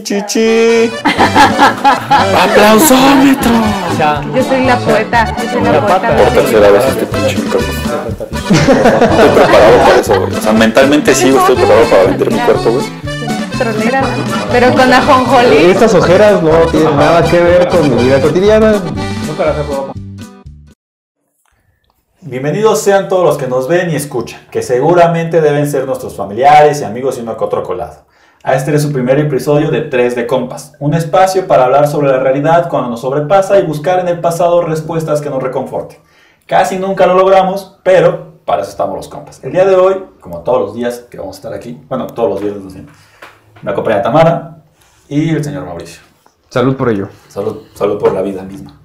Chichi. ¡Aplausómetro! Yo soy la poeta. Yo soy la, poeta. Por tercera vez este pinche micrófono. Estoy preparado para eso, güey. O sea, mentalmente sí estoy preparado para vender mi cuerpo, güey. Pero con ajonjolí. Estas ojeras no tienen nada que ver con mi vida cotidiana. Bienvenidos sean todos los que nos ven y escuchan, que seguramente deben ser nuestros familiares y amigos y uno que otro colado. A este es su primer episodio de 3 de Compas, un espacio para hablar sobre la realidad cuando nos sobrepasa y buscar en el pasado respuestas que nos reconforten. Casi nunca lo logramos, pero para eso estamos los compas. El día de hoy, como todos los días que vamos a estar aquí, bueno, todos los no sé, me acompaña Tamara y el señor Mauricio. Salud por ello. Salud, salud por la vida misma.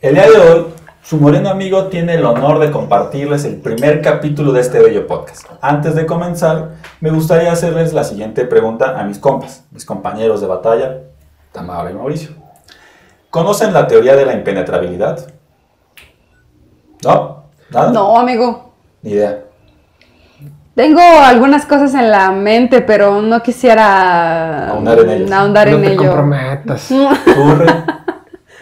El día de hoy, su moreno amigo tiene el honor de compartirles el primer capítulo de este bello podcast. Antes de comenzar, me gustaría hacerles la siguiente pregunta a mis compas, mis compañeros de batalla, Tamara y Mauricio. ¿Conocen la teoría de la impenetrabilidad? ¿No? ¿Nada? No, amigo. Ni idea. Tengo algunas cosas en la mente, pero no quisiera Ahondar en ellas. ahondar no en te ello. comprometas.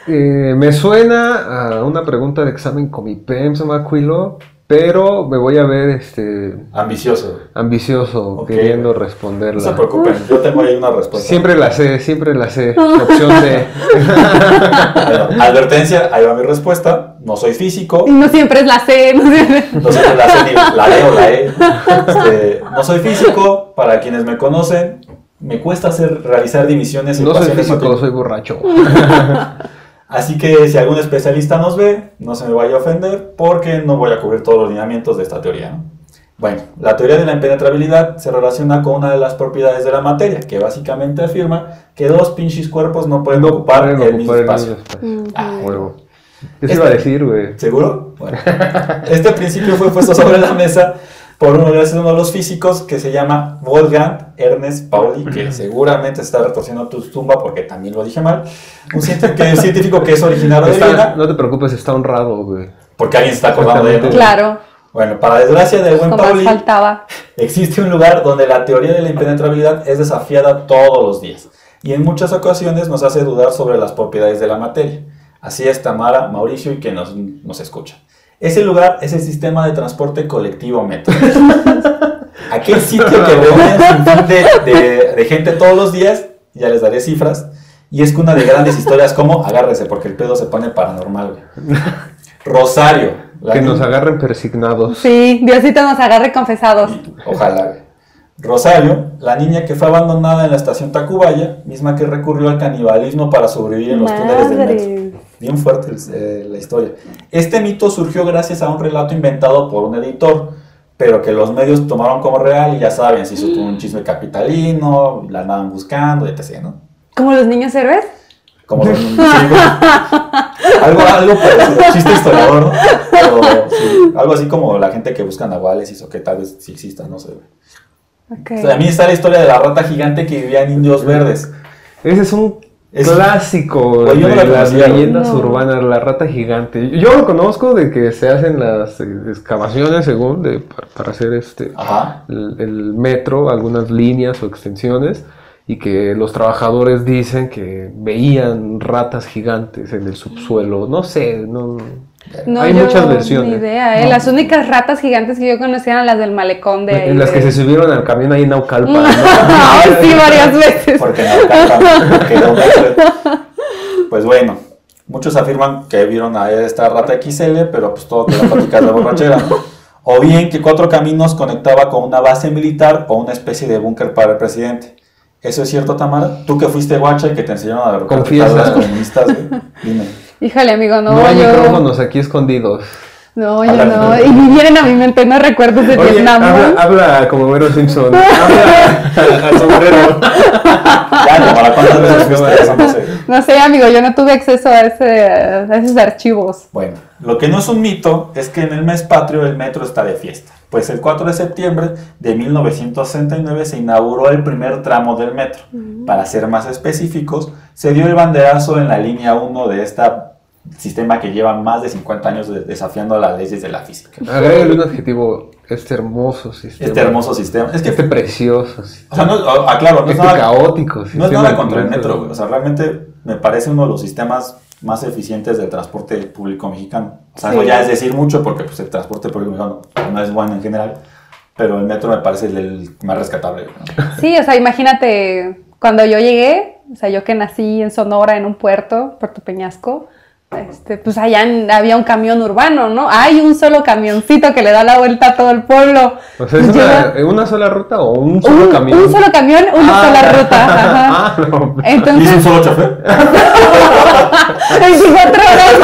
Eh, me suena a una pregunta de examen con mi PEM, se me acuilo, pero me voy a ver este Ambicioso. ambicioso queriendo No se responderla. preocupen, yo tengo ahí una respuesta. Siempre la sé, siempre la sé. Opción D. Bueno, advertencia, ahí va mi respuesta. No soy físico, no siempre es la C. No siempre- No la sé ni la D o la E. Este, no soy físico, para quienes me conocen, me cuesta hacer, realizar divisiones y No soy físico, soy borracho. Así que si algún especialista nos ve, no se me vaya a ofender porque no voy a cubrir todos los lineamientos de esta teoría. ¿no? Bueno, la teoría de la impenetrabilidad se relaciona con una de las propiedades de la materia, que básicamente afirma que dos pinches cuerpos no pueden ocupar pueden el mismo el espacio. mismo espacio. Ah, Huevo. ¿Qué se iba a decir, güey? ¿Seguro? Bueno. Este principio fue puesto sobre la mesa por uno de los- uno de los físicos que se llama Wolfgang Ernest Pauli, que seguramente se está retorciendo tu tumba porque también lo dije mal. Un científico que, un científico que es originario de Está- Viena, no te preocupes, está honrado, güey. porque alguien se está acordando de él. ¿no? Claro, Bueno, para desgracia del buen más Pauli, faltaba. existe un lugar donde la teoría de la impenetrabilidad es desafiada todos los días y en muchas ocasiones nos hace dudar sobre las propiedades de la materia. Así es Tamara, Mauricio y que nos, nos escucha. Ese lugar es el sistema de transporte colectivo metro. Aquel sitio que reúne de, de- de gente todos los días, ya les daré cifras, y es cuna de grandes historias como, agárrese porque el pedo se pone paranormal. güey. Rosario. la Que nos agarren persignados. Sí, Diosito nos agarre confesados. Ojalá. Rosario, la niña que fue abandonada en la estación Tacubaya, misma que recurrió al canibalismo para sobrevivir en los túneles del metro. Madre. Bien fuerte eh, la historia. Este mito surgió gracias a un relato inventado por un editor, pero que los medios tomaron como real y ya saben, se hizo todo un chisme capitalino, la andaban buscando, etc. ¿no? ¿Como los niños héroes? Como sí, güey. algo, algo parecido, chiste historiador, ¿no? Pero, sí, algo así como la gente que busca nahuales y eso que tal vez sí exista, no sé. Güey. Ok. También está la historia de la rata gigante que vivía en Indios Verdes. Ese es un Es- clásico de la las leyendas No. urbanas, la rata gigante. Yo lo conozco de que se hacen las eh, excavaciones según de, para, para hacer este Ajá. el, el metro, algunas líneas o extensiones y que los trabajadores dicen que veían ratas gigantes en el subsuelo. No sé, no, No, hay yo muchas Ni versiones. idea, ¿eh? No. Las únicas ratas gigantes que yo conocía eran las del malecón de ahí. En las que de- se subieron al camión ahí en Naucalpan. ¿no? Ay, sí, varias veces. Porque no quedó extra. Pues bueno, muchos afirman que vieron a esta rata XL, pero pues todo quedó platicar de borrachera. ¿no? O bien que Cuatro Caminos conectaba con una base militar o una especie de búnker para el presidente. ¿Eso es cierto, Tamara? Tú que fuiste guacha y que te enseñaron a las comunistas, güey. Dime. Híjole, amigo, no, No, hay yo. micrófonos aquí escondidos. No, yo no. Y ni vienen a mi mente, no recuerdo de Oye, Vietnam. habla, habla como Vero Simpson. Habla al sombrero. Ya, ¿cuántas veces no sé. No sé, amigo, yo no tuve acceso a, ese, a esos archivos. Bueno, lo que no es un mito es que en el mes patrio el metro está de fiesta, pues el 4 de septiembre de 1969 se inauguró el primer tramo del metro. Para ser más específicos, se dio el banderazo en la línea 1 de esta sistema que lleva más de 50 años de- desafiando las leyes de la física. Agrégale un adjetivo. Este hermoso sistema. Este hermoso sistema. Es que, Este precioso o sea, no, ah, aclaro, no es Este nada, caótico no es nada contra el metro, güey. O sea, realmente me parece uno de los sistemas más eficientes del transporte público mexicano. O sea, Sí. eso ya es decir mucho porque pues, el transporte público mexicano no es bueno en general, pero el metro me parece el, el más rescatable. ¿no? Sí, o sea, imagínate cuando yo llegué, o sea, yo que nací en Sonora, en un puerto, Puerto Peñasco, este, pues allá en- había un camión urbano, ¿no? Hay un solo camioncito que le da la vuelta a todo el pueblo. O sea, ¿es Pues una, sola ruta o un solo un, camión? un solo camión, una Ah. sola ruta. Ajá. Ah, no. ¿Y es un Entonces, solo chofer? 24 horas.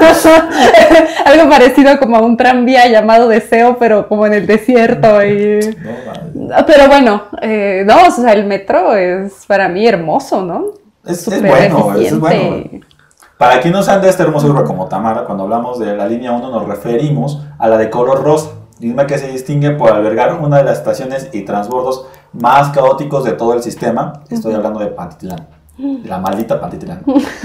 Algo parecido como a un tranvía llamado Deseo, pero como en el desierto. Y... No, vale. Pero bueno, eh, no, o sea, el metro es para mí hermoso, ¿no? Es, es Súper bueno, es eficiente. bueno. Para quienes no sean de este hermoso libro como Tamara, cuando hablamos de la línea 1 nos referimos a la de color rosa, misma que se distingue por albergar una de las estaciones y transbordos más caóticos de todo el sistema. Estoy hablando de Pantitlán, de la maldita Pantitlán.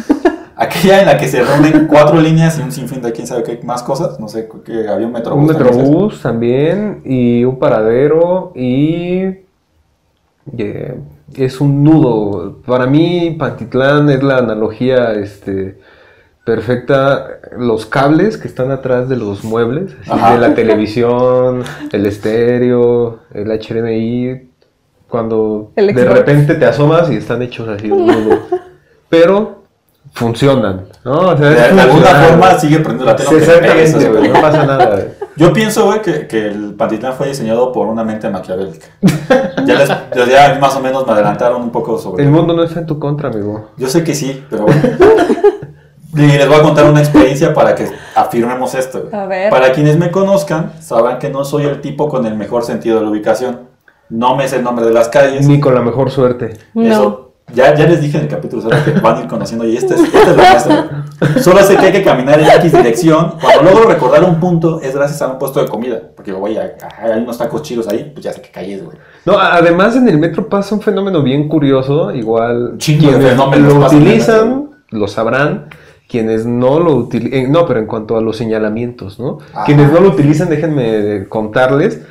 Aquella en la que se reúnen cuatro líneas y un sinfín de quién sabe qué más cosas. No sé, que había un metrobús. Un metrobús también y un paradero y eh, es un nudo. Para mí Pantitlán es la analogía este, perfecta. Los cables que están atrás de los muebles, así de la televisión, el estéreo, el HDMI, cuando El de repente te asomas y están hechos así un nudo. Pero funcionan, ¿no? O sea, De, alguna forma sigue prendiendo la tele. Exactamente, no pasa nada. Yo pienso, güey, que, que el Pantitlán fue diseñado por una mente maquiavélica. Ya, les, les- ya más o menos me adelantaron un poco sobre... El mundo no está en tu contra, amigo. Yo sé que sí, pero bueno. Y les voy a contar una experiencia para que afirmemos esto. güey. A ver. Para quienes me conozcan, sabrán que no soy el tipo con el mejor sentido de la ubicación. No me sé el nombre de las calles. Ni con la mejor suerte. No. Eso, ya, ya les dije en el capítulo cero que van a ir conociendo y este es, este es nuestro. Solo sé que hay que caminar en X dirección. Cuando logro recordar un punto es gracias a un puesto de comida. Porque voy a, hay unos tacos chidos ahí, pues ya sé que calles, güey. No, además en el metro pasa un fenómeno bien curioso, igual Chingo quienes lo utilizan lo sabrán, quienes no lo utilizan, no, pero en cuanto a los señalamientos, ¿no? Ajá. Quienes no lo utilizan, déjenme contarles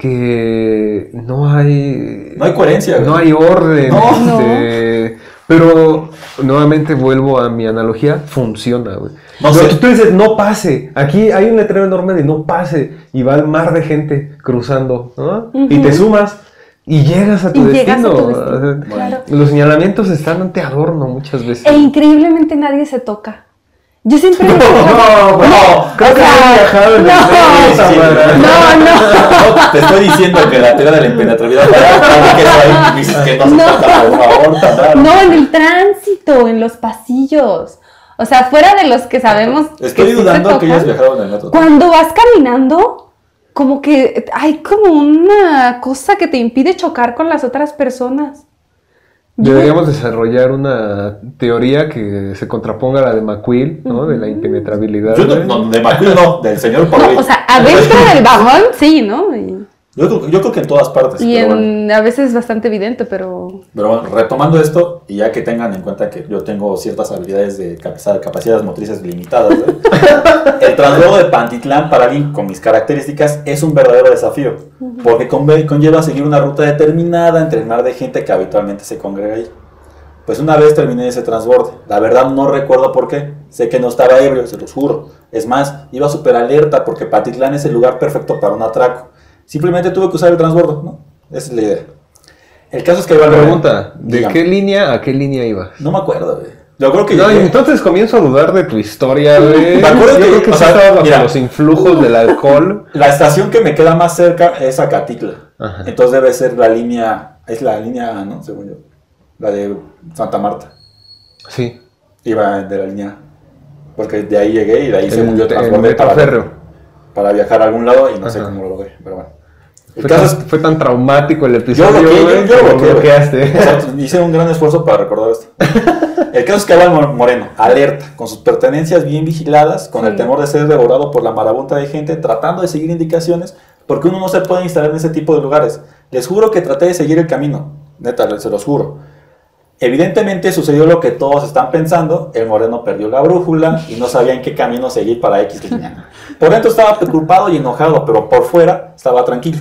que no hay No hay coherencia, no hay orden, No. este, pero nuevamente vuelvo a mi analogía, funciona, güey. No No, sé. tú, tú dices, no pase. Aquí hay un letrero enorme de no pase y va el mar de gente cruzando, ¿no? Y te sumas y llegas a tu Y llegas a destino. tu destino, O sea, claro. Los señalamientos están ante adorno muchas veces. E increíblemente nadie se toca. Yo siempre me No, no, creo que has viajado en el no. No, no. No, te estoy diciendo que la teoría de la impenetrabilidad que no No. toca, por favor, Tamara. No, en el tránsito, en los pasillos. O sea, fuera de los que sabemos. Estoy dudando que hayas viajado en el metro. Cuando vas caminando, como que hay como una cosa que te impide chocar con las otras personas. Deberíamos desarrollar una teoría que se contraponga a la de McQueen, ¿no? De la impenetrabilidad. Yo no, no, de McQueen no, del señor. O sea, adentro del vagón, sí, ¿no? Y, Yo, creo- yo creo que en todas partes. y pero, bueno. en, a veces es bastante evidente, pero. Pero bueno, retomando esto, y ya que tengan en cuenta que yo tengo ciertas habilidades de capacidad- capacidades motrices limitadas, ¿eh? el transbordo de Pantitlán para alguien con mis características es un verdadero desafío, porque conve- conlleva seguir una ruta determinada entre el mar de gente que habitualmente se congrega ahí. Pues una vez terminé ese transborde, la verdad no recuerdo por qué, sé que no estaba ebrio, se los juro. Es más, iba súper alerta porque Pantitlán es el lugar perfecto para un atraco. Simplemente tuve que usar el transbordo, ¿no? Esa es la idea. El caso es que iba al Pregunta, ¿de qué línea a qué línea ibas? No me acuerdo, güey. Yo creo que No, llegué- entonces comienzo a dudar de tu historia, güey. Me acuerdo Yo que- creo que o sí sea, estaba bajo mira. los influjos del alcohol. la estación que me queda más cerca es Acatitla. Ajá. Entonces debe ser la línea, es la línea A, ¿no? Según yo. La de Santa Marta. Sí, Iba de la línea A. Porque de ahí llegué y de ahí se el, murió el transporte para, para viajar a algún lado y no sé cómo lo logré. Pero bueno. El Fue caso tan, es fue tan traumático el Yo episodio, bloqueé, güey, yo, yo bloqueé, bloqueaste. O sea, hice un gran esfuerzo para recordar esto. El caso es que Álvaro Moreno, alerta, con sus pertenencias bien vigiladas, con el temor de ser devorado por la marabunta de gente, tratando de seguir indicaciones, porque uno no se puede instalar en ese tipo de lugares. Les juro que traté de seguir el camino, neta, se los juro. Evidentemente sucedió lo que todos están pensando, el moreno perdió la brújula y no sabía en qué camino seguir para X línea. Por dentro estaba preocupado y enojado, pero por fuera estaba tranquilo.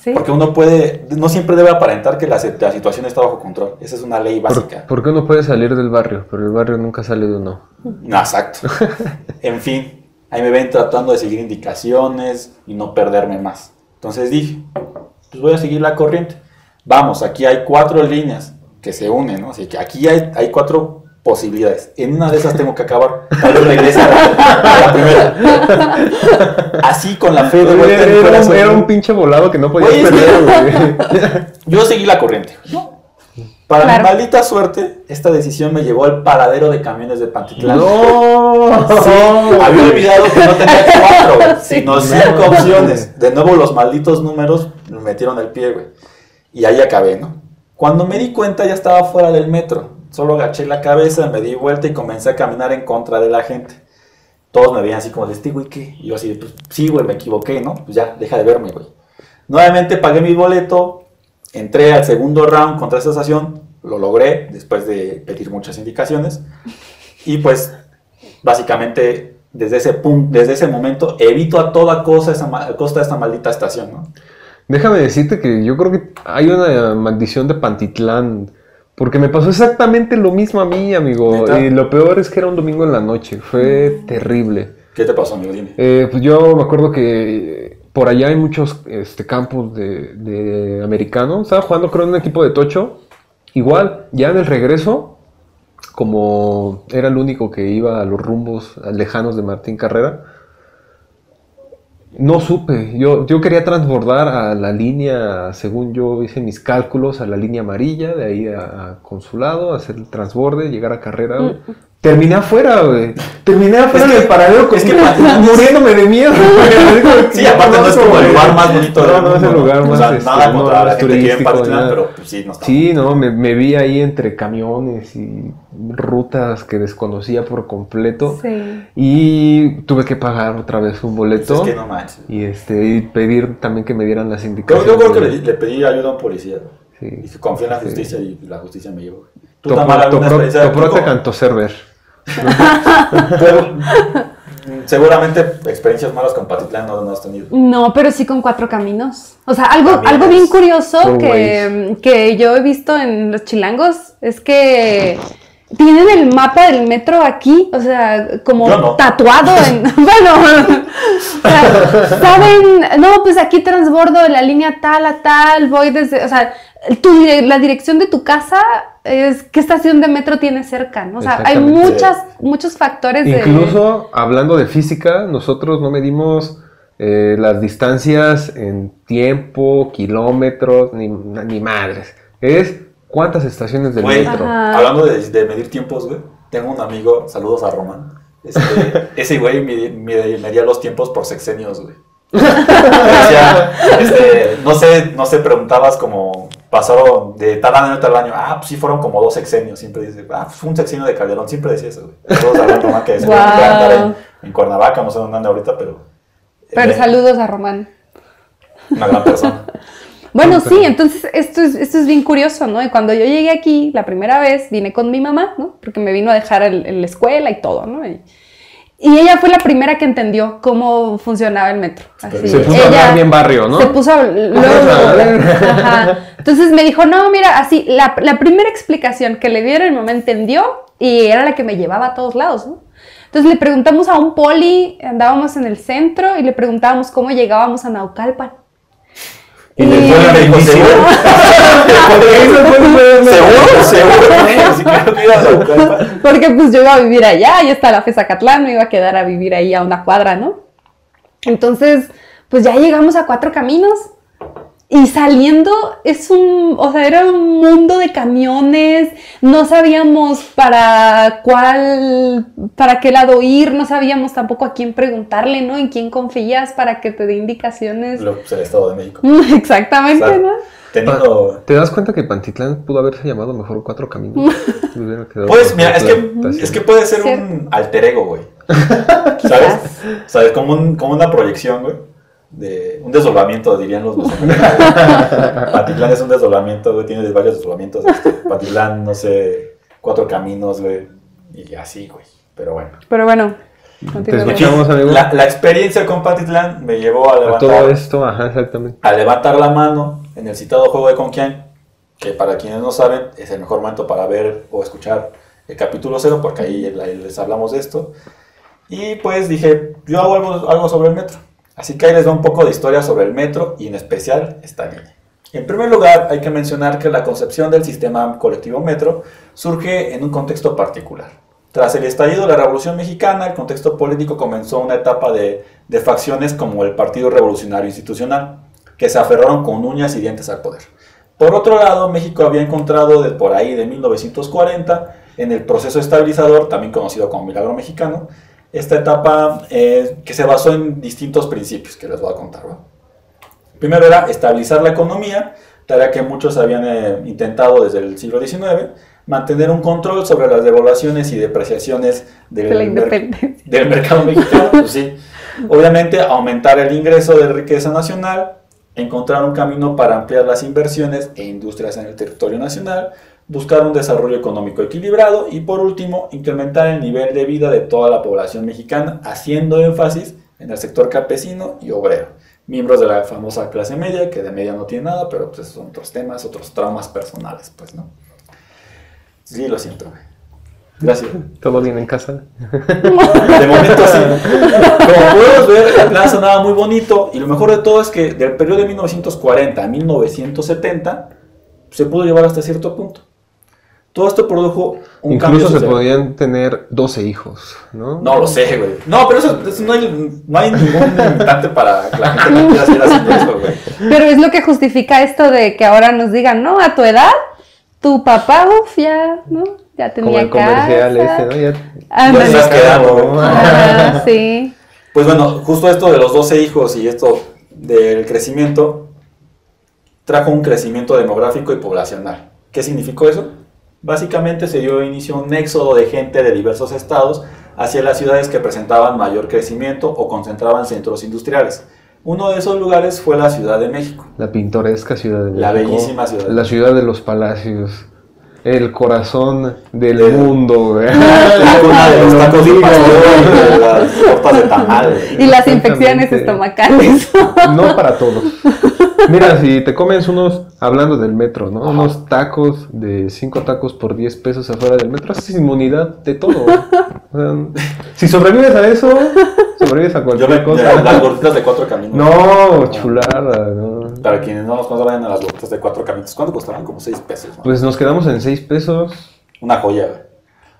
Sí. Porque uno puede, no siempre debe aparentar que la, la situación está bajo control. Esa es una ley ¿Por, básica. por qué uno puede salir del barrio? Pero el barrio nunca sale de uno. No, exacto. en fin, ahí me ven tratando de seguir indicaciones y no perderme más. Entonces dije, pues voy a seguir la corriente. Vamos, aquí hay cuatro líneas que se unen, ¿no? Así que aquí hay, hay cuatro posibilidades. En una de esas tengo que acabar. Tal vez regrese a la, a la primera. Así con la fe de vuelta Era, un- corazón, era un ¿no? pinche volado que no Oye, es perder, güey. Yo seguí la corriente. Para Claro. mi maldita suerte, esta decisión me llevó al paradero de camiones de Pantitlán. ¡No! Sí, había olvidado que no tenía cuatro, güey, Sí. sino cinco opciones. De nuevo los malditos números me metieron el pie, güey. Y ahí acabé, ¿no? Cuando me di cuenta ya estaba fuera del metro. Solo agaché la cabeza, me di vuelta y comencé a caminar en contra de la gente. Todos me veían así como de este, güey, ¿qué? Y yo así, pues sí, güey, me equivoqué, ¿no? Pues ya, deja de verme, güey. Nuevamente pagué mi boleto, entré al segundo round contra esta estación, lo logré después de pedir muchas indicaciones. Y pues básicamente desde ese punto, desde ese momento evito a toda cosa esa, costa esta maldita estación, ¿no? Déjame decirte que yo creo que hay una maldición de Pantitlán. Porque me pasó exactamente lo mismo a mí, amigo. ¿Neta? Y lo peor es que era un domingo en la noche. Fue terrible. ¿Qué te pasó, amigo? Dime. Eh, pues yo me acuerdo que por allá hay muchos este, campos de, de americanos. Estaba jugando creo en un equipo de Tocho. Igual, ya en el regreso, como era el único que iba a los rumbos lejanos de Martín Carrera, no supe. Yo, yo quería transbordar a la línea, según yo hice mis cálculos, a la línea amarilla, de ahí a, a consulado, hacer el transborde, llegar a carrera. güey. Terminé afuera, güey. Terminé afuera Es que- del paradero con- es que muriéndome de miedo. Sí, aparte no es como el lugar más bonito del No, no es el lugar O más sea, este, nada no, contra no la gente que en pero pues, sí, no está. Sí, no, me, me vi ahí entre camiones y rutas que desconocía por completo. Sí. Y tuve que pagar otra vez un boleto. Pues es que no manches. Y este y pedir también que me dieran las indicaciones. yo creo que le, le pedí ayuda a un policía. Sí. Y confía en la Sí. justicia y la justicia me llevó. ¿Tú, Toprote cantó server. Tú, Seguramente experiencias malas con Patitlán no, no has tenido. No, pero sí con cuatro caminos. O sea, algo, algo bien curioso que, que yo he visto en los chilangos es que tienen el mapa del metro aquí, o sea, como no. tatuado en... bueno, o sea, saben, no, pues aquí transbordo de la línea tal a tal, voy desde, o sea, tu la dirección de tu casa es qué estación de metro tienes cerca, ¿no? O sea, hay muchas, muchos factores de... Incluso hablando de física, nosotros no medimos eh, las distancias en tiempo, kilómetros, ni, ni madres. Es cuántas estaciones del Güey, metro. Ajá. hablando de, de medir tiempos, güey. Tengo un amigo, saludos a Román. Este, ese güey medía los tiempos por sexenios, güey. Este, no sé, no sé, preguntabas como pasaron de tal año a tal año. Ah, pues sí fueron como dos sexenios. Siempre dice, ah, pues fue un sexenio de Calderón. Siempre decía eso, güey. Saludos a Román que se Wow. en, en Cuernavaca, no sé dónde anda ahorita, pero. Pero eh, saludos a Román. Una gran persona. Bueno, sí, entonces esto es, esto es bien curioso, ¿no? Y cuando yo llegué aquí la primera vez, vine con mi mamá, ¿no? Porque me vino a dejar en la escuela y todo, ¿no? Y, y ella fue la primera que entendió cómo funcionaba el metro. Así, Se puso a hablar bien barrio, ¿no? Se puso a ajá. Entonces me dijo, no, mira, así, la, la primera explicación que le dieron, mi mamá entendió y era la que me llevaba a todos lados, ¿no? Entonces le preguntamos a un poli, andábamos en el centro y le preguntábamos cómo llegábamos a Naucalpan. Y después me dijo, ¿seguro? ¿Seguro? ¿Seguro? Porque pues yo iba a vivir allá, ya está la Fezacatlán, me iba a quedar a vivir ahí a una cuadra, ¿no? Entonces, pues ya llegamos a cuatro caminos y saliendo es un, o sea, era un mundo de camiones, no sabíamos para cuál, para qué lado ir, no sabíamos tampoco a quién preguntarle, ¿no? En quién confías para que te dé indicaciones. Lo- pues, el Estado de México. Exactamente. ¿no? Teniendo. ¿Te das cuenta que Pantitlán pudo haberse llamado mejor Cuatro Caminos? Pues mira, es que, es que puede ser Cierto. un alter ego, güey. ¿Sabes? ¿Sabes? Como, un- como una proyección, güey. De un desdoblamiento, dirían los Patitlán es un desdoblamiento, güey, tiene varios desdoblamientos. Este, Patitlán, no sé, cuatro caminos, güey, y así, güey. Pero bueno. Pero bueno, Te continuemos. escuchamos, amigo. La, la experiencia con Patitlán me llevó a A levantar, todo esto, ajá, exactamente. a levantar la mano en el citado juego de Conquian, que para quienes no saben es el mejor momento para ver o escuchar el capítulo cero, porque ahí, ahí les hablamos de esto. Y pues dije, yo hago algo, algo sobre el metro. Así que ahí les doy un poco de historia sobre el metro y en especial esta línea. En primer lugar, hay que mencionar que la concepción del sistema colectivo metro surge en un contexto particular. Tras el estallido de la Revolución Mexicana, el contexto político comenzó una etapa de, de facciones como el Partido Revolucionario Institucional, que se aferraron con uñas y dientes al poder. Por otro lado, México había encontrado de por ahí de 1940, en el proceso estabilizador, también conocido como Milagro Mexicano, esta etapa eh, que se basó en distintos principios que les voy a contar. ¿va? Primero era estabilizar la economía, tarea que muchos habían eh, intentado desde el siglo XIX, mantener un control sobre las devaluaciones y depreciaciones del, De la mer- independencia. del mercado mexicano. pues sí. Obviamente, aumentar el ingreso de riqueza nacional, encontrar un camino para ampliar las inversiones e industrias en el territorio nacional, buscar un desarrollo económico equilibrado y por último, incrementar el nivel de vida de toda la población mexicana, haciendo énfasis en el sector campesino y obrero, miembros de la famosa clase media, que de media no tiene nada, pero pues son otros temas, otros traumas personales, pues, ¿no? Sí, lo siento. Gracias. ¿Todo bien en casa? De momento sí. Como puedes ver, el plan sonaba muy bonito y lo mejor de todo es que del periodo de 1940 a 1970 se pudo llevar hasta cierto punto. Todo esto produjo un cambio Incluso se podían tener 12 hijos, ¿no? No lo sé, güey. No, pero eso, eso no, hay, no hay ningún limitante para que la gente no quiera seguir haciendo eso, güey. Pero es lo que justifica esto de que ahora nos digan, no, a tu edad, tu papá, uff, ya, ¿no? Ya Como tenía el comercial casa. este, ¿no? Ya... Ándale. Ya estás quedando, güey. Sí. Pues bueno, justo esto de los 12 hijos y esto del crecimiento trajo un crecimiento demográfico y poblacional. ¿Qué significó eso? Básicamente se dio inicio a un éxodo de gente de diversos estados hacia las ciudades que presentaban mayor crecimiento o concentraban centros industriales. Uno de esos lugares fue la Ciudad de México. La pintoresca ciudad de México. La bellísima ciudad de La ciudad de los palacios. El corazón del Del- mundo, güey. La cuna de los Lo tacos de digo. pastor y de las tortas de tamal. güey. Y las infecciones estomacales. No para todos. Mira, si te comes unos, hablando del metro, ¿no? Unos tacos de 5 tacos por 10 pesos afuera del metro, haces inmunidad de todo. O sea, si sobrevives a eso, sobrevives a Yo cualquier me, cosa. las gorditas de cuatro caminos. No, chulada, no. Para quienes no nos conocen, vayan a las gorditas de cuatro caminos. ¿Cuánto costaban? Como seis pesos. ¿no? Pues nos quedamos en 6 pesos. Una joya.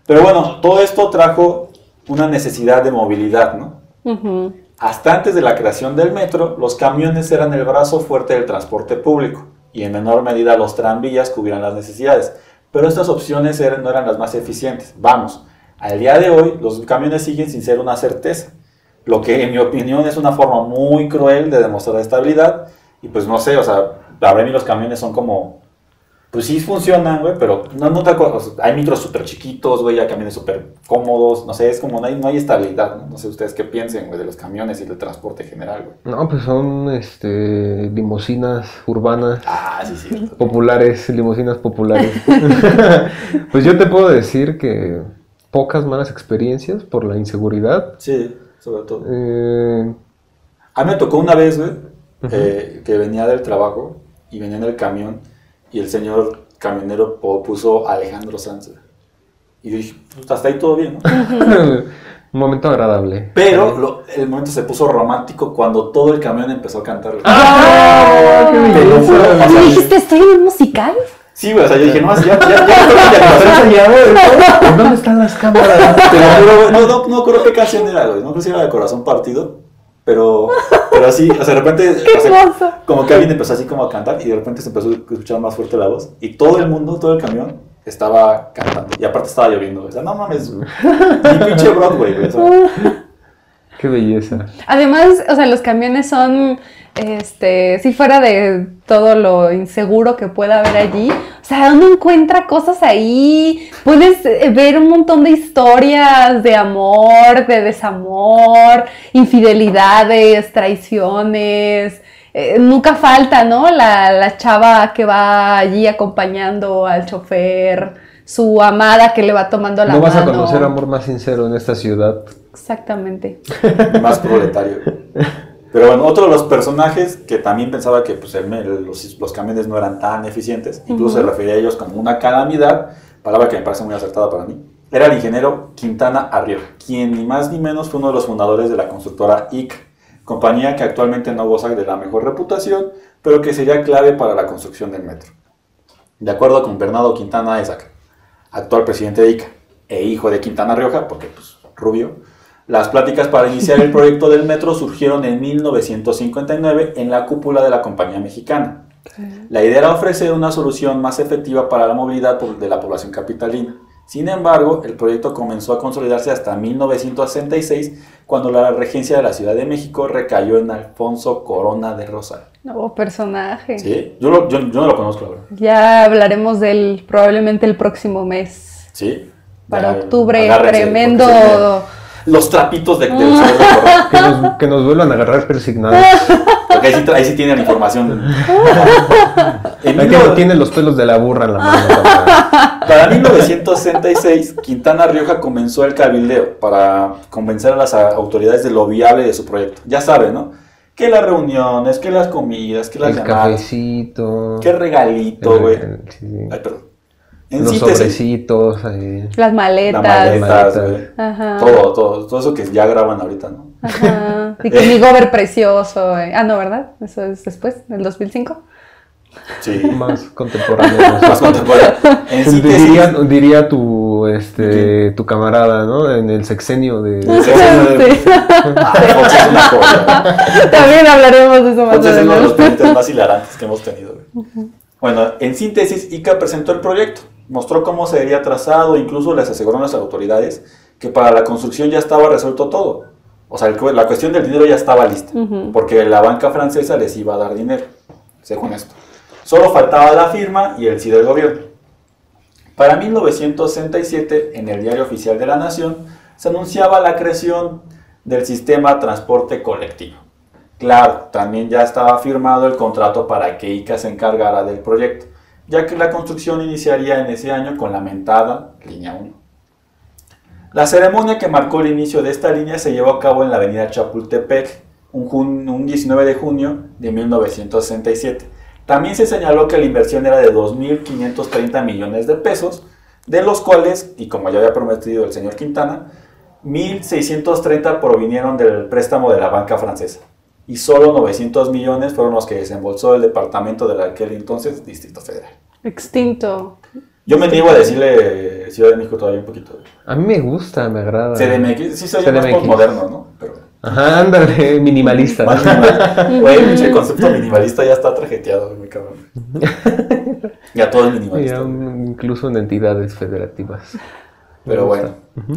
Pero bueno, todo esto trajo una necesidad de movilidad, ¿no? Ujú. Hasta antes de la creación del metro, los camiones eran el brazo fuerte del transporte público y en menor medida los tranvías cubrían las necesidades. Pero estas opciones eran- no eran las más eficientes. Vamos, al día de hoy los camiones siguen sin ser una certeza, lo que en mi opinión es una forma muy cruel de demostrar estabilidad y pues no sé, o sea, para mí los camiones son como... Pues sí funcionan, güey, pero no, no te acuerdas, o sea, hay micros súper chiquitos, güey, hay camiones súper cómodos, no sé, es como no hay, no hay estabilidad, ¿no? No sé ustedes qué piensen, güey, de los camiones y del transporte en general, güey. No, pues son este limusinas urbanas Ah, sí, sí. populares, limusinas populares. pues yo te puedo decir que pocas malas experiencias por la inseguridad. Sí, sobre todo. Eh, A mí me tocó una vez, güey, eh, que venía del trabajo y venía en el camión y el señor camionero puso Alejandro Sanz. Y yo dije, pues hasta ahí todo bien, ¿no? un momento agradable. Pero lo- el momento se puso romántico cuando todo el camión empezó a cantar. güey. ¡Ah! ¡Qué Te lo belleza! juro, o ¿Y sea, dijiste, estoy en un musical? Sí, güey, o sea, yo dije, no, ya, ya, ya, ya, ya, ¿Por ¿Dónde están las cámaras? Güey, no, no, no recuerdo qué canción era, güey. No creo si era de Corazón Partido. Pero, pero así, o sea, de repente, o sea, hermoso! como que alguien empezó así como a cantar y de repente se empezó a escuchar más fuerte la voz. Y todo el mundo, todo el camión, estaba cantando. Y aparte estaba lloviendo. O sea, no mames. Ni pinche Broadway, güey. o sea, Qué belleza. Además, o sea, los camiones son, este, si fuera de todo lo inseguro que pueda haber allí, sea, uno encuentra cosas ahí, puedes eh, ver un montón de historias de amor, de desamor, infidelidades, traiciones. Eh, nunca falta, ¿no? La, la chava que va allí acompañando al chofer, su amada que le va tomando la No vas a mano. conocer amor más sincero en esta ciudad. Exactamente. más proletario. Pero bueno, otro de los personajes que también pensaba que pues, el los, los camiones no eran tan eficientes, incluso se refería a ellos como una calamidad, palabra que me parece muy acertada para mí, era el ingeniero Quintana Arriola, quien ni más ni menos fue uno de los fundadores de la constructora IC, compañía que actualmente no goza de la mejor reputación, pero que sería clave para la construcción del metro. De acuerdo con Bernardo Quintana Esac, actual presidente de ICA e hijo de Quintana Rioja, porque pues rubio, las pláticas para iniciar el proyecto del metro surgieron en 1959 en la cúpula de la compañía mexicana. La idea era ofrecer una solución más efectiva para la movilidad de la población capitalina. Sin embargo, el proyecto comenzó a consolidarse hasta 1966, cuando la regencia de la Ciudad de México recayó en Alfonso Corona de Rosal. Nuevo personaje. ¿Sí? Yo, lo- yo- yo no lo conozco, la verdad. Ya hablaremos del probablemente el próximo mes. ¿Sí? Para octubre, tremendo. Los trapitos de, del Corona. Que nos, que nos vuelvan a agarrar persignados. Porque ahí sí, ahí sí tienen información. En que no- tiene los pelos de la burra en la mano. para- Para 1966, Quintana Rioja comenzó el cabildeo para convencer a las autoridades de lo viable de su proyecto. Ya saben, ¿no? Que las reuniones, que las comidas, que las El llamadas, cafecito. que regalito, güey. sí. Ay, perdón. En Los sobrecitos. Las las maletas. maletas. Ajá. Todo, todo, todo eso que ya graban ahorita, ¿no? Ajá. Y que mi gober precioso. eh. Ah, no, ¿verdad? Eso es después, del 2005. Sí, Más contemporáneo. más contemporáneo. Diría, diría tu, este, tu camarada, ¿no? En el sexenio de... el sexenio de- Sí. Ah, es una joya. También hablaremos de eso más Entonces es uno de los más hilarantes que hemos tenido. Bueno, en síntesis, ICA presentó el proyecto, mostró cómo se sería trazado, incluso les aseguró a las autoridades que para la construcción ya estaba resuelto todo. O sea, el la cuestión del dinero ya estaba lista, Ujú. porque la banca francesa les iba a dar dinero, según esto. Solo faltaba la firma y el sí del gobierno. Para 1967, en el Diario Oficial de la Nación, se anunciaba la creación del sistema transporte colectivo. Claro, también ya estaba firmado el contrato para que ICA se encargara del proyecto, ya que la construcción iniciaría en ese año con la mentada Línea 1. La ceremonia que marcó el inicio de esta línea se llevó a cabo en la avenida Chapultepec un, un 19 de junio de 1967. También se señaló que la inversión era de 2.530 millones de pesos, de los cuales, y como ya había prometido el señor Quintana, 1.630 provinieron del préstamo de la banca francesa y solo 900 millones fueron los que desembolsó el departamento de aquel entonces Distrito Federal. Extinto. Yo me niego a decirle Ciudad de México todavía un poquito. A mí me gusta, me agrada. CDMX, sí soy más CDMX. postmoderno, ¿no? Pero Ajá, ándale, minimalista. más minimal. Güey, pinche concepto minimalista ya está trajeteado, muy cabrón. Ya todo es Ya, minimalista. un- incluso en entidades federativas. Pero bueno,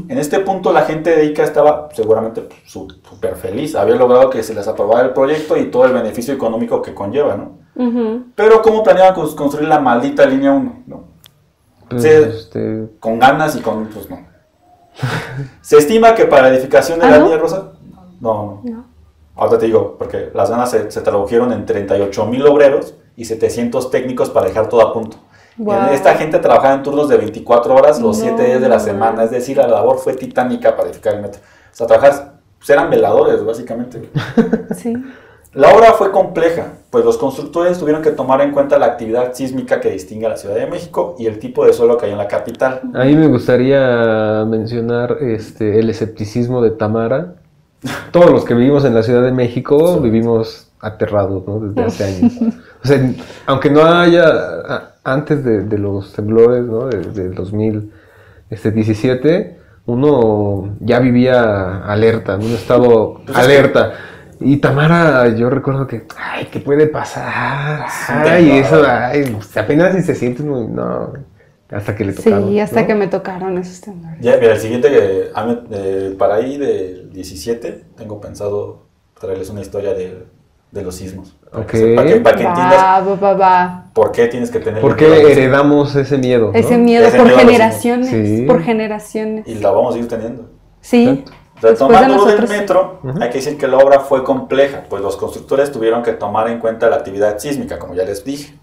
en este punto la gente de ICA estaba seguramente súper feliz. Había logrado que se les aprobara el proyecto y todo el beneficio económico que conlleva, ¿no? Pero ¿cómo planeaban cons- construir la maldita línea 1? ¿no? Pues, este, Con ganas y con... pues no. Se estima que para la edificación de ¿Ah, la no? línea rosa... No, no. No. Ahorita te digo, porque las ganas se, se tradujeron en 38 mil obreros y 700 técnicos para dejar todo a punto. Esta gente trabajaba en turnos de 24 horas los No. 7 días de la semana, es decir, la labor fue titánica para edificar el metro. O sea, trabajar, pues eran veladores, básicamente. Sí. La obra fue compleja, pues los constructores tuvieron que tomar en cuenta la actividad sísmica que distingue a la Ciudad de México y el tipo de suelo que hay en la capital. a mí me gustaría mencionar este, el escepticismo de Tamara. Todos los que vivimos en la Ciudad de México vivimos aterrados ¿no? desde hace años. O sea, aunque no haya, antes de, de los temblores ¿no? de- del 2017, uno ya vivía alerta, en un estado Pues es alerta. Y Tamara, yo recuerdo que, ay, ¿qué puede pasar? Ay, temblor. eso, ay, pues, apenas si se siente, uno, no, hasta que le tocaron. Sí, hasta ¿no? que me tocaron esos temblores. Ya, mira, el siguiente, que eh, para ahí del 17, tengo pensado traerles una historia del de los sismos. Para Ok. que, se- para que, para que entiendas Va, va, va, va. por qué tienes que tener ¿Por qué heredamos ese miedo? no? Ese miedo Ese por miedo generaciones. Sí. Por generaciones. Y la vamos a ir teniendo. Sí. Exacto. De Retomando lo del nosotros, sí. metro, hay que decir que la obra fue compleja, pues los constructores tuvieron que tomar en cuenta la actividad sísmica, como ya les dije.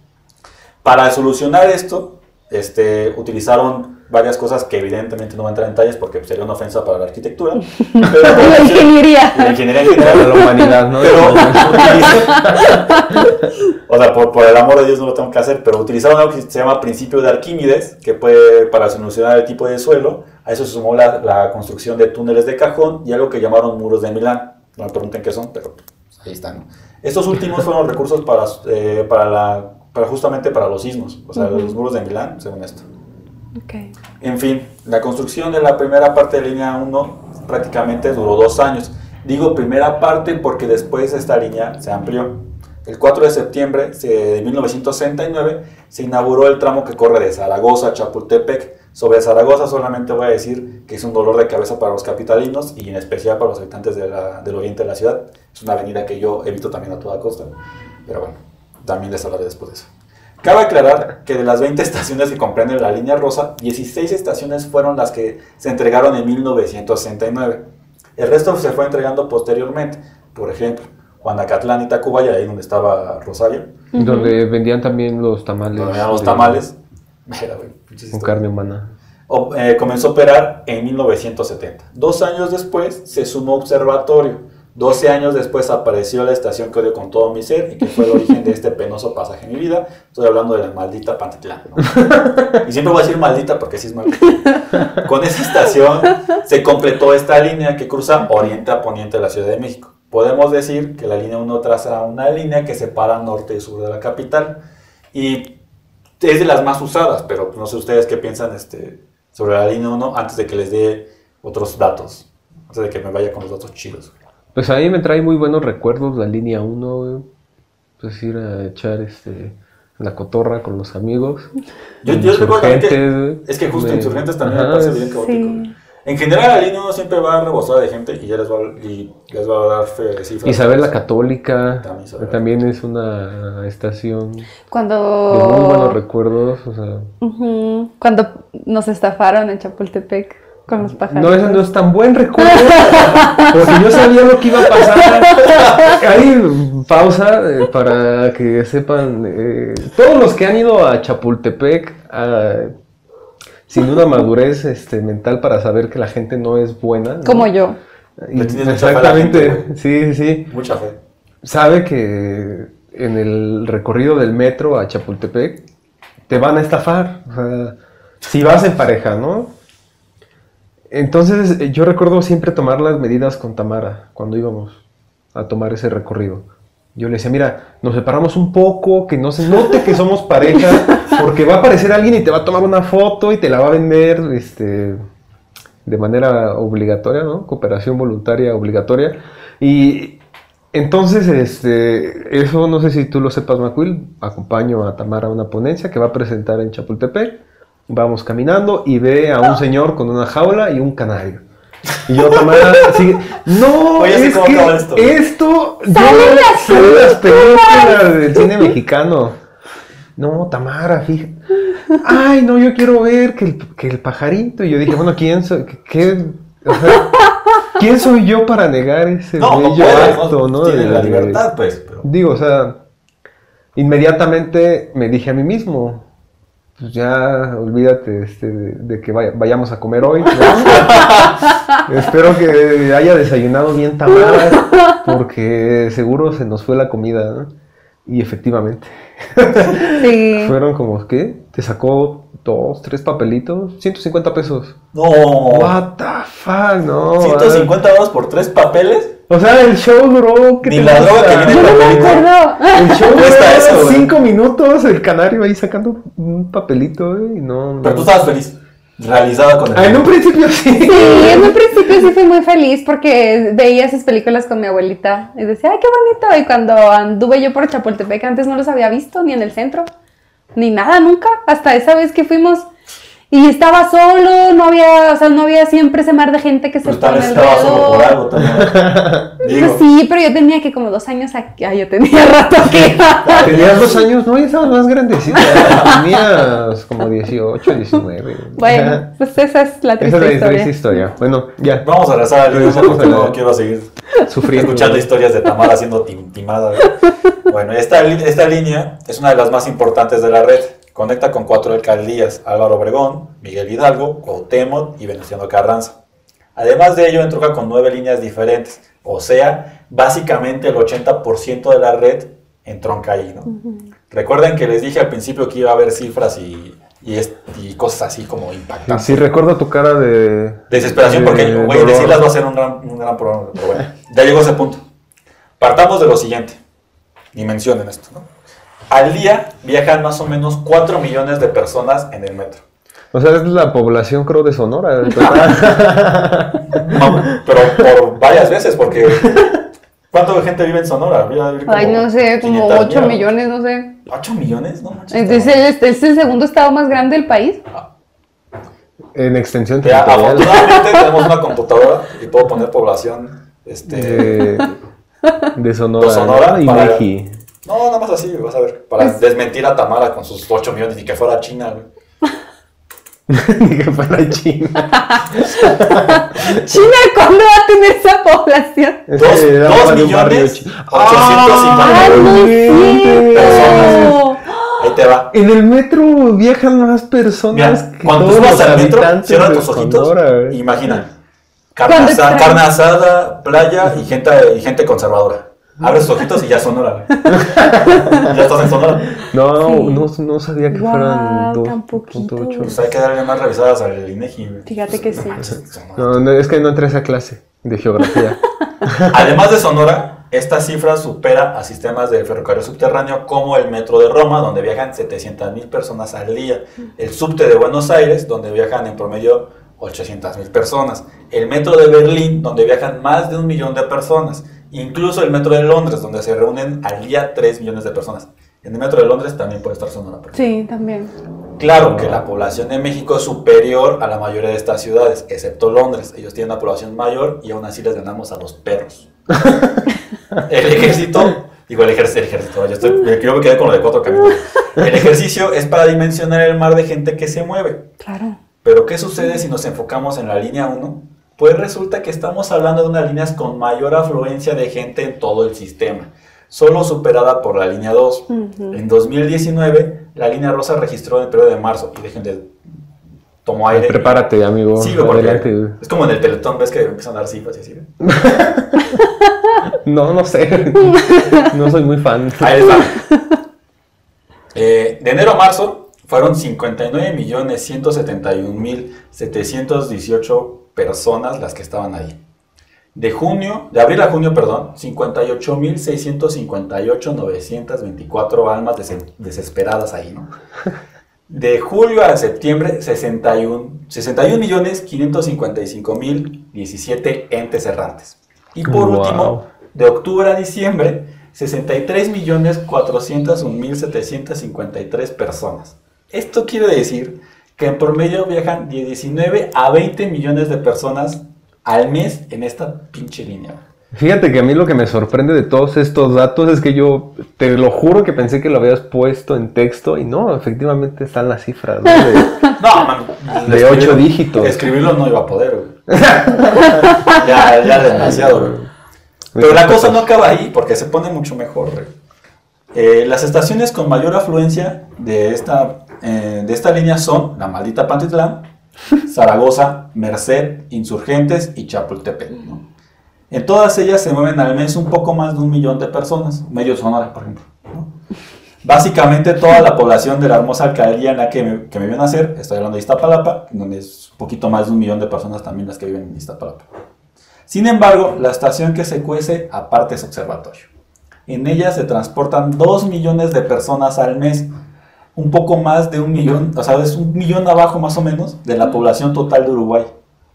Para solucionar esto, este, utilizaron varias cosas que evidentemente no voy a entrar en detalles porque sería una ofensa para la arquitectura. Pero, La ingeniería. La ingeniería en Para general. la humanidad, ¿no? Pero o sea, por, por el amor de Dios no lo tengo que hacer, pero utilizaron algo que se llama principio de Arquímedes, que puede para solucionar el tipo de suelo. A eso se sumó la, la construcción de túneles de cajón y algo que llamaron muros de Milán. No me pregunten qué son, pero pues, ahí están. Estos últimos fueron los recursos para, eh, para, la, para justamente para los sismos, o sea, los muros de Milán, según esto. Ok. En fin, la construcción de la primera parte de línea 1 prácticamente duró dos años. Digo primera parte porque después esta línea se amplió. El 4 de septiembre se- de 1969 se inauguró el tramo que corre de Zaragoza a Chapultepec. Sobre Zaragoza solamente voy a decir que es un dolor de cabeza para los capitalinos y en especial para los habitantes de la- del oriente de la ciudad. Es una avenida que yo evito también a toda costa. Pero bueno, también les hablaré después de eso. Cabe aclarar que de las 20 estaciones que comprenden la línea rosa, 16 estaciones fueron las que se entregaron en 1969. El resto se fue entregando posteriormente. Por ejemplo, Juanacatlán y Tacubaya, ahí donde estaba Rosario, Donde vendían también los tamales. donde venían los tamales. Mira, güey, Con carne humana. O- eh, comenzó a operar en 1970. Dos años después se sumó observatorio. 12 años después apareció la estación que odio con todo mi ser y que fue el origen de este penoso pasaje en mi vida. Estoy hablando de la maldita Pantitlán. Y siempre voy a decir maldita porque sí es maldita. Con esa estación se completó esta línea que cruza oriente a poniente de la Ciudad de México. Podemos decir que la línea 1 traza una línea que separa norte y sur de la capital. Y es de las más usadas, pero no sé ustedes qué piensan este, sobre la línea 1 antes de que les dé otros datos. Antes de que me vaya con los datos chidos. Pues a mí me trae muy buenos recuerdos la línea 1, güey. Pues ir a echar este la cotorra con los amigos. Yo, yo recuerdo que, Insurgentes, güey. es que justo Me- Insurgentes también Ajá, me parece bien caótico. Sí. En general, la línea 1 siempre va rebosada de gente y ya les va, y les va a dar fe, cifras. Isabel la Católica También Isabel. también es una estación de Cuando. muy buenos recuerdos. O sea. Cuando nos estafaron en Chapultepec con los pájaros. no, ese no es tan buen recuerdo porque yo sabía lo que iba a pasar. Hay pausa eh, para que sepan eh, todos los que han ido a Chapultepec sin una madurez este, mental para saber que la gente no es buena. ¿no? Como yo. Y- mucha fe exactamente, sí, sí. Mucha fe. Sabe que en el recorrido del metro a Chapultepec te van a estafar. O sea, si vas en pareja, ¿no? Entonces eh, yo recuerdo siempre tomar las medidas con Tamara cuando íbamos a tomar ese recorrido. Yo le decía, mira, nos separamos un poco, que no se note que somos pareja, porque va a aparecer alguien y te va a tomar una foto y te la va a vender este, de manera obligatoria, ¿no? Cooperación voluntaria obligatoria. Y entonces, este, eso no sé si tú lo sepas, Macuil, acompaño a Tamara a una ponencia que va a presentar en Chapultepec. Vamos caminando y ve a un señor con una jaula y un canario. Y yo, Tamara, sigue. No, Oye, ¿sí es que esto? esto. yo ¡Salen las sé de las películas del cine mexicano. No, Tamara, fíjate. Ay, no, yo quiero ver que el, que el pajarito. Y yo dije, bueno, ¿quién soy? ¿Qué, qué- o sea, ¿Quién soy yo para negar ese No, no bello puedes, acto, ¿no? no? Tienes De- la libertad, pues. Pero... Digo, o sea, inmediatamente me dije a mí mismo, pues ya olvídate este, de, de que vaya- vayamos a comer hoy. ¿no? Espero que haya desayunado bien Tamara, porque seguro se nos fue la comida, ¿no? Y efectivamente, Sí. fueron como, ¿qué? Te sacó dos, tres papelitos, 150 pesos. No. What the fuck, no. 150 dólares por tres papeles. O sea, el show duró. ¿qué Ni te la droga que viene Yo no me acuerdo. El show eso, duró güey. cinco minutos, el canario ahí sacando un papelito, güey, y no. Pero no. tú estabas feliz. Realizada con el. Ah, en un principio sí. Sí, en un principio sí fui muy feliz porque veía esas películas con mi abuelita y decía, ay, qué bonito. Y cuando anduve yo por Chapultepec, antes no los había visto ni en el centro, ni nada, nunca, hasta esa vez que fuimos. Y estaba solo, no había, o sea, no había siempre ese mar de gente que se Pues tal pone vez estaba solo por alrededor. algo también. Pues Digo, sí, pero yo tenía que como dos años aquí. Ah, yo tenía rato aquí. Tenías dos años, no, ya estabas más grandecita. Tenías como 18, 19. bueno, pues esa es la Esa triste es la historia. triste historia. Bueno, ya, vamos a regresar al porque la- no quiero seguir sufriendo. escuchando historias de Tamara siendo tim- timada. ¿verdad? Bueno, esta, esta línea es una de las más importantes de la red. Conecta con cuatro alcaldías, Álvaro Obregón, Miguel Hidalgo, Cuauhtémoc y Venustiano Carranza. Además de ello, entronca con nueve líneas diferentes. O sea, básicamente el 80% de la red entronca ahí, ¿no? Recuerden que les dije al principio que iba a haber cifras y, y, es- y cosas así como impactantes. Sí, recuerdo tu cara de. Desesperación, de porque, güey, decirlas va a ser un gran, un gran problema. Pero bueno, ya llegó ese punto. Partamos de lo siguiente. Y mencionen esto, ¿no? Al día viajan más o menos 4 millones de personas en el metro. O sea, es la población, creo, de Sonora. No, pero por varias veces, porque. ¿Cuánta gente vive en Sonora? Ay, no sé, como 500 8 mil, millones, no sé. ¿8 millones? No manches. Es, es el, es el segundo estado más grande del país. en extensión Ya, territorial. afortunadamente tenemos una computadora y puedo poner población. Este, De, de Sonora. De Sonora ¿no? y para- Meji. No, nada más así, vas a ver. Para desmentir a Tamara con sus 8 millones y que fuera China, güey. Ni que fuera China. China, ¿cuándo va a tener esa población? Dos- dos millones, barrio chi- ochocientos ¡Ay, no es ¡Realmente! cierto! Ahí te va. En el metro viajan más personas Mira, que cuando todos los al metro, cierra tus ojitos. Imagina. Carne, Cuando asa- extraño. carne asada, playa y gente, y gente conservadora. Abres tus ojitos y ya Sonora, güey. ya estás en Sonora. No, Sí. no, no sabía que Guau, fueran tan poquito. 2.8. Pues hay que darle más revisadas al INEGI, güey. Fíjate que sí. No, no, es que no entré a esa clase de geografía. Además de Sonora, esta cifra supera a sistemas de ferrocarril subterráneo como el metro de Roma, donde viajan 700 mil personas al día, el subte de Buenos Aires, donde viajan en promedio 800 mil personas, el metro de Berlín, donde viajan más de un millón de personas, incluso el metro de Londres, donde se reúnen al día 3 millones de personas. En el metro de Londres también puede estar Sonora. Sí, también. Claro que la población de México es superior a la mayoría de estas ciudades, excepto Londres. Ellos tienen una población mayor y aún así les ganamos a los perros. el ejército, digo el ejército, el ejército, yo, estoy, yo me quedé con lo de cuatro caminos. El ejercicio es para dimensionar el mar de gente que se mueve. Claro. Pero ¿qué sucede si nos enfocamos en la línea 1? Pues resulta que estamos hablando de unas líneas con mayor afluencia de gente en todo el sistema, solo superada por la línea 2. Ujú. En 2019, la línea rosa registró en el periodo de marzo, y dejen de... Tomó aire. Prepárate, amigo. Sí, porque es como en el teletón, ves que empiezan a dar cifras y así. No, no sé. No soy muy fan. Ahí va. Eh, de enero a marzo fueron 59.171.718 personas las que estaban ahí. De junio, de abril a junio, perdón, 58.658.924 almas des- desesperadas ahí, ¿no? De julio a septiembre, 61, 61.555.017 entes errantes. Y por Wow. último, de octubre a diciembre, 63.401.753 personas. Esto quiere decir que en promedio viajan de 19 a 20 millones de personas al mes en esta pinche línea. Fíjate que a mí lo que me sorprende de todos estos datos es que yo te lo juro que pensé que lo habías puesto en texto y no, efectivamente están las cifras. ¿no? De- No, man. De escribirlo- ocho dígitos. Escribirlo no iba a poder, güey. ya, ya demasiado, güey. Pero la cosa no acaba ahí, porque se pone mucho mejor, güey. Eh, las estaciones con mayor afluencia de esta, eh, de esta línea son La Maldita Pantitlán, Zaragoza, Merced, Insurgentes y Chapultepec. ¿no? En todas ellas se mueven al mes un poco más de un millón de personas, medio Sonora, por ejemplo. ¿no? Básicamente toda la población de la hermosa alcaldía en la que me, que me vio nacer, estoy hablando de Iztapalapa, donde es un poquito más de un millón de personas también las que viven en Iztapalapa. Sin embargo, la estación que se cuece aparte es observatorio. En ella se transportan 2 millones de personas al mes, un poco más de un millón, o sea, es un millón abajo más o menos de la población total de Uruguay.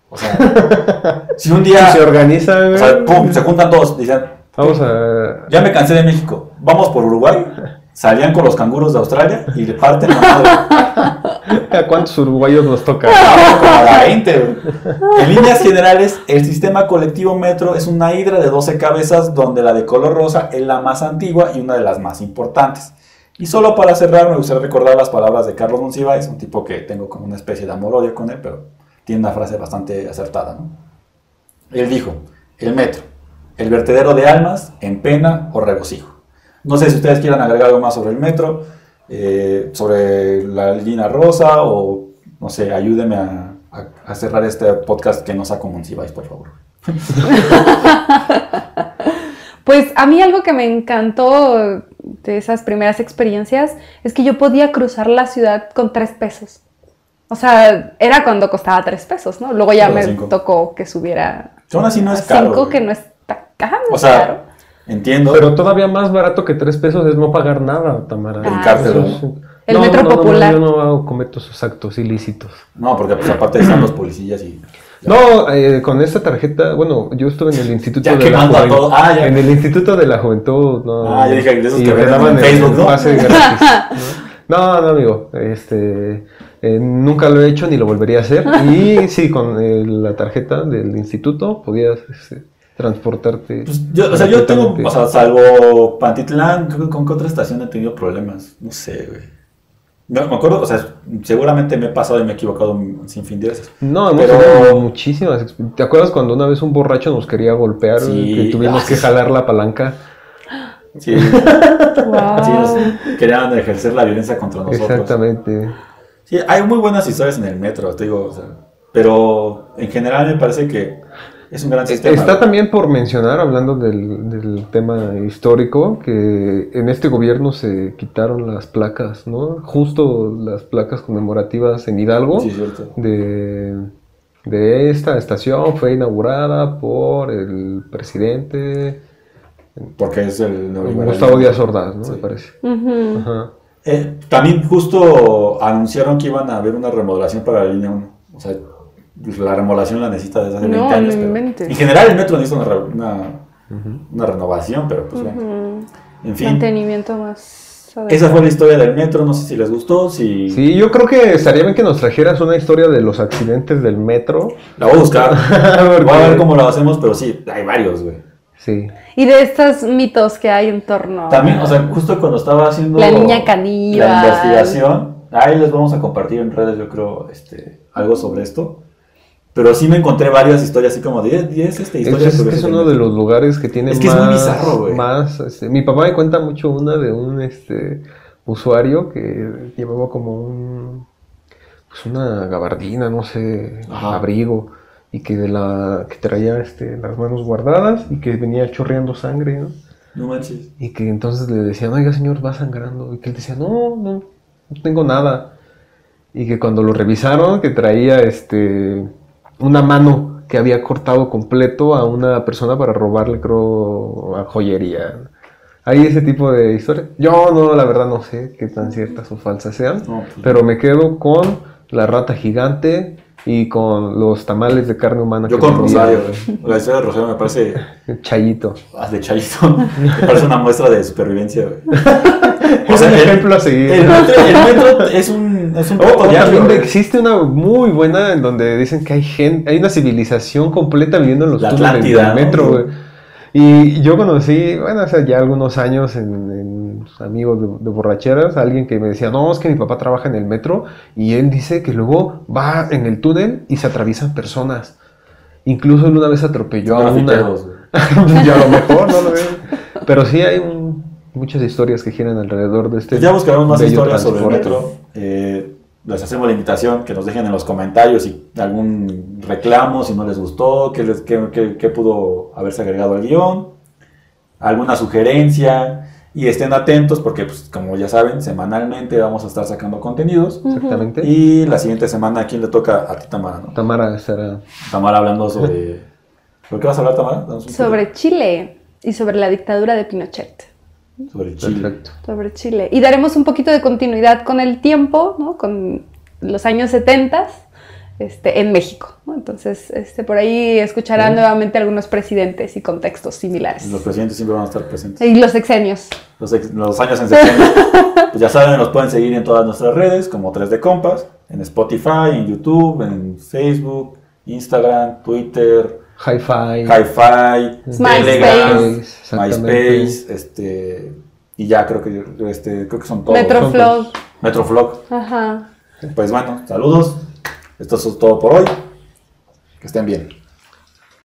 O sea, si un día se organiza, o sea, pum, se juntan todos, dicen, Vamos a. ya me cansé de México, vamos por Uruguay, salían con los canguros de Australia y le parten la madre. ¿A cuántos uruguayos nos toca? Como a la 20, güey. En líneas generales, el sistema colectivo metro es una hidra de 12 cabezas donde la de color rosa es la más antigua y una de las más importantes. Y solo para cerrar, me gustaría recordar las palabras de Carlos Monsiváis, un tipo que tengo como una especie de amor-odio con él, pero tiene una frase bastante acertada. ¿no? Él dijo, el metro, el vertedero de almas en pena o regocijo. No sé si ustedes quieran agregar algo más sobre el metro, eh, sobre la línea rosa o, no sé, ayúdenme a, cerrar este podcast que no saco Monsiváis, por favor. Pues a mí algo que me encantó de esas primeras experiencias es que yo podía cruzar la ciudad con tres pesos. O sea, era cuando costaba tres pesos, ¿no? Luego ya Pero me cinco. tocó que subiera Aún así no a es caro. cinco, güey. que no está caro. O sea, caro. entiendo. Pero todavía más barato que tres pesos es no pagar nada, Tamara. Ah, El cárcel. El No, metro no, no, no, popular. yo no hago- cometo esos actos ilícitos. No, porque pues, aparte están los policías y... No, eh, con esta tarjeta, bueno, yo estuve en el Instituto Ya de la Juventud. Ah, ya. En el Instituto de la Juventud, no. Ah, yo dije, de esos y que te daban en Facebook, ¿no? pase gratis, ¿no? No, no, amigo. Este, eh, nunca lo he hecho ni lo volvería a hacer. Y sí, con eh, la tarjeta del instituto podías este, transportarte. Pues, yo, o sea, yo tengo, o sea, salvo Pantitlán, con qué otra estación he tenido problemas. No sé, güey. No, me acuerdo, o sea, seguramente me he pasado y me he equivocado sin fin de veces. No, hemos Pero- tenido muchísimas. ¿Te acuerdas cuando una vez un borracho nos quería golpear? Sí. Que tuvimos Ah, que jalar la palanca. Sí, Wow. sí, nos querían ejercer la violencia contra nosotros. Exactamente. Sí, hay muy buenas historias en el metro, te digo, o sea, pero en general me parece que es un gran sistema. Está también por mencionar, hablando del, del tema histórico, que en este gobierno se quitaron las placas, ¿no? Justo las placas conmemorativas en Hidalgo Sí, cierto. de, de esta estación fue inaugurada por el presidente Porque es el. Gustavo Díaz Ordaz, ¿no? Sí. Me parece. Ajá. Eh, también justo anunciaron que iban a haber una remodelación para la línea 1. O sea, la remodelación la necesita desde hace No, 20 años. no pero- en general el metro necesita una, re- una, una renovación, pero pues bueno. Ujú. En fin, Mantenimiento más. esa fue la historia del metro. No sé si les gustó, si... Sí, yo creo que estaría bien que nos trajeras una historia de los accidentes del metro. La voy a buscar. Porque- Voy a ver cómo lo hacemos, pero sí, hay varios, güey. Sí. Y de estos mitos que hay en torno. También, o sea, justo cuando estaba haciendo La niña caníbal. la investigación, ahí les vamos a compartir en redes, yo creo, este, algo sobre esto. Pero sí me encontré varias historias así como 10, 10 este, Es, historias es que es uno de los lugares que tiene Es que es más, muy bizarro, güey. más, este, mi papá me cuenta mucho una de un este usuario que llevaba como un pues una gabardina, no sé, Ajá. abrigo y que de la que traía este las manos guardadas y que venía chorreando sangre, ¿no? No manches. Y que entonces le decían, oiga señor, va sangrando. Y que él decía, no, no, no tengo nada. Y que cuando lo revisaron, que traía este una mano que había cortado completo a una persona para robarle, creo, a joyería. Hay ese tipo de historias. Yo no, la verdad no sé qué tan ciertas o falsas sean. No, pues, Pero me quedo con la rata gigante y con los tamales de carne humana. yo que con Rosario, güey. La historia de Rosario me parece, Chayito. ah, de Chayito, me parece una muestra de supervivencia, güey. Es un el- ejemplo a seguir. El metro, el metro es un, es un Oh, también güey. existe una muy buena en donde dicen que hay gente, hay una civilización completa viviendo en los La túneles del ¿no? metro, güey. Y yo conocí, bueno, hace ya algunos años en, en amigos de, de borracheras, alguien que me decía, no, es que mi papá trabaja en el metro y él dice que luego va en el túnel y se atraviesan personas. Incluso él una vez atropelló a una. Yo a lo mejor no lo veo. Pero sí hay un- muchas historias que giran alrededor de este. Ya buscaremos más historias sobre el metro. Eh, les hacemos la invitación que nos dejen en los comentarios si algún reclamo, si no les gustó, qué, les, qué, qué- qué pudo haberse agregado al guion, alguna sugerencia. Y estén atentos porque, pues, como ya saben, semanalmente vamos a estar sacando contenidos. Exactamente. Y la siguiente semana, ¿a quién le toca? A ti, Tamara, ¿no? Tamara estará. Tamara hablando sobre... ¿Por qué vas a hablar, Tamara? Sobre Chile y sobre la dictadura de Pinochet. Sobre Chile. Perfecto. Sobre Chile. Y daremos un poquito de continuidad con el tiempo, ¿no? Con los años 70 este, en México. ¿no? Entonces, este, por ahí escucharán nuevamente algunos presidentes y contextos similares. Los presidentes siempre van a estar presentes. Y los sexenios. los, ex- los años en septiembre. pues ya saben, nos pueden seguir en todas nuestras redes como 3D Compas. En Spotify, en YouTube, en Facebook, Instagram, Twitter, Hi-Fi. Hi-Fi, MySpace. Este, y ya creo que, este, creo que son todos. Metroflog. Metroflog. Ajá. Pues bueno, saludos. Esto es todo por hoy. Que estén bien.